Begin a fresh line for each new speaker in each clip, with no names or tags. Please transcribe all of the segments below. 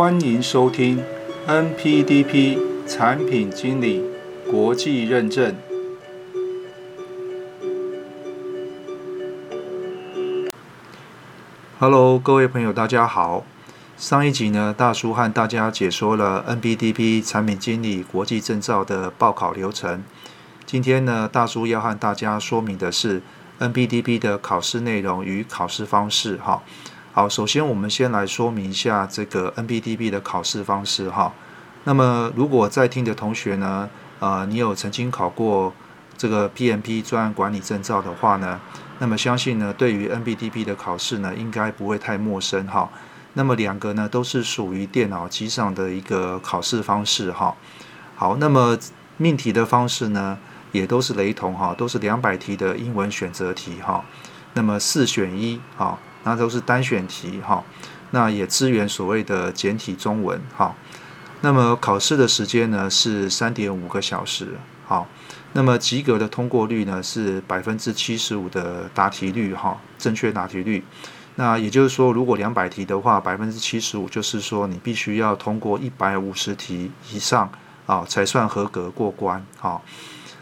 欢迎收听 NPDP 产品经理国际认证。Hello，各位朋友，大家好。上一集呢，大叔和大家解说了 NPDP 产品经理国际证照的报考流程。今天呢，大叔要和大家说明的是 NPDP 的考试内容与考试方式。哈，好，首先我们先来说明一下这个 NPDP 的考试方式。哈，那么如果在听的同学呢，呃，你有曾经考过这个 PMP 专案管理证照的话呢？那么相信呢，对于 NBDP 的考试呢，应该不会太陌生哈。那么两个呢，都是属于电脑机上的一个考试方式哈。好，那么命题的方式呢，也都是雷同哈，都是两百题的英文选择题哈。那么四选一哈，那都是单选题哈。那也支援所谓的简体中文哈。那么考试的时间呢是三点五个小时好。那么及格的通过率呢是百分之七十五的答题率哈，正确答题率。那也就是说，如果两百题的话，百分之七十五就是说你必须要通过一百五十题以上啊，才算合格过关好。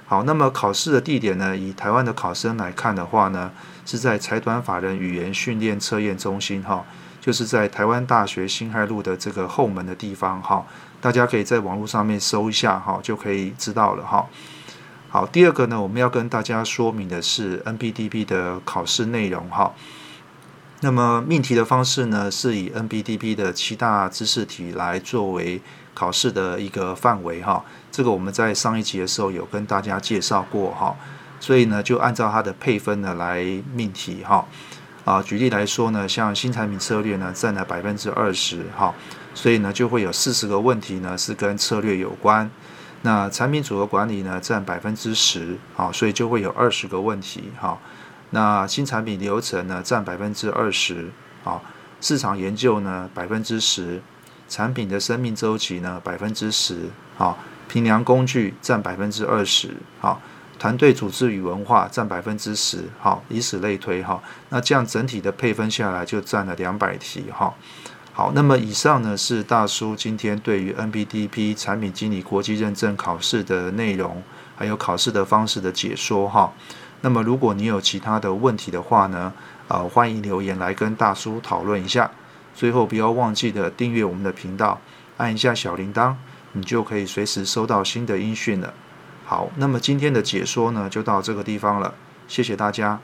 好，那么考试的地点呢，以台湾的考生来看的话呢，是在财团法人语言训练测验中心哈，就是在台湾大学新海路的这个后门的地方哈，大家可以在网络上面搜一下哈，就可以知道了哈。好，第二个呢，我们要跟大家说明的是 NBDP 的考试内容哈。那么命题的方式呢，是以 NBDP 的七大知识题来作为考试的一个范围哈。这个我们在上一集的时候有跟大家介绍过哈，所以呢，就按照它的配分呢来命题哈。啊，举例来说呢，像新产品策略呢占了百分之二十哈，所以呢就会有四十个问题呢是跟策略有关。那产品组合管理呢，占百分之十，好，所以就会有二十个问题，好。那新产品流程呢，占百分之二十，好。市场研究呢，百分之十，产品的生命周期呢，百分之十，好。评量工具占百分之二十，好。团队组织与文化占百分之十，好，以此类推，哈。那这样整体的配分下来，就占了两百题，哈。好，那么以上呢是大叔今天对于 NBDP 产品经理国际认证考试的内容，还有考试的方式的解说哈。那么如果你有其他的问题的话呢，呃，欢迎留言来跟大叔讨论一下。最后不要忘记的订阅我们的频道，按一下小铃铛，你就可以随时收到新的音讯了。好，那么今天的解说呢就到这个地方了，谢谢大家。